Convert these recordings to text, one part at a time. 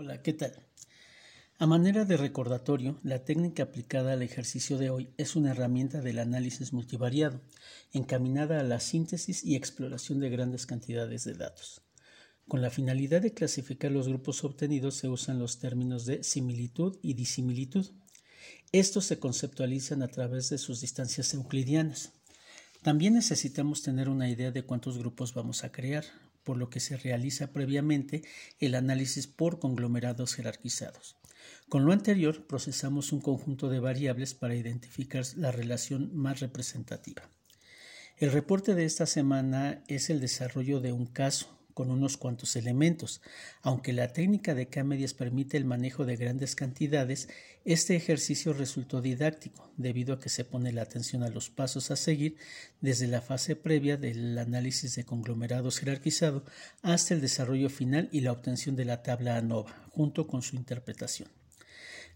Hola, ¿qué tal? A manera de recordatorio, la técnica aplicada al ejercicio de hoy es una herramienta del análisis multivariado, encaminada a la síntesis y exploración de grandes cantidades de datos. Con la finalidad de clasificar los grupos obtenidos se usan los términos de similitud y disimilitud. Estos se conceptualizan a través de sus distancias euclidianas. También necesitamos tener una idea de cuántos grupos vamos a crear, por lo que se realiza previamente el análisis por conglomerados jerarquizados. Con lo anterior, procesamos un conjunto de variables para identificar la relación más representativa. El reporte de esta semana es el desarrollo de un caso con unos cuantos elementos. Aunque la técnica de K-medias permite el manejo de grandes cantidades, este ejercicio resultó didáctico debido a que se pone la atención a los pasos a seguir desde la fase previa del análisis de conglomerados jerarquizado hasta el desarrollo final y la obtención de la tabla ANOVA, junto con su interpretación.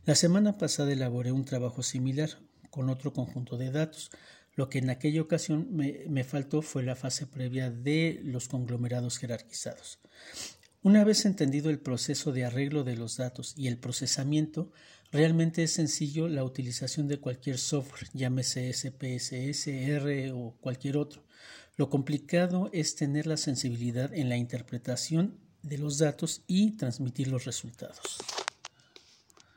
La semana pasada elaboré un trabajo similar con otro conjunto de datos, lo que en aquella ocasión me, faltó fue la fase previa de los conglomerados jerarquizados. Una vez entendido el proceso de arreglo de los datos y el procesamiento, realmente es sencillo la utilización de cualquier software, llámese SPSS, R o cualquier otro. Lo complicado es tener la sensibilidad en la interpretación de los datos y transmitir los resultados.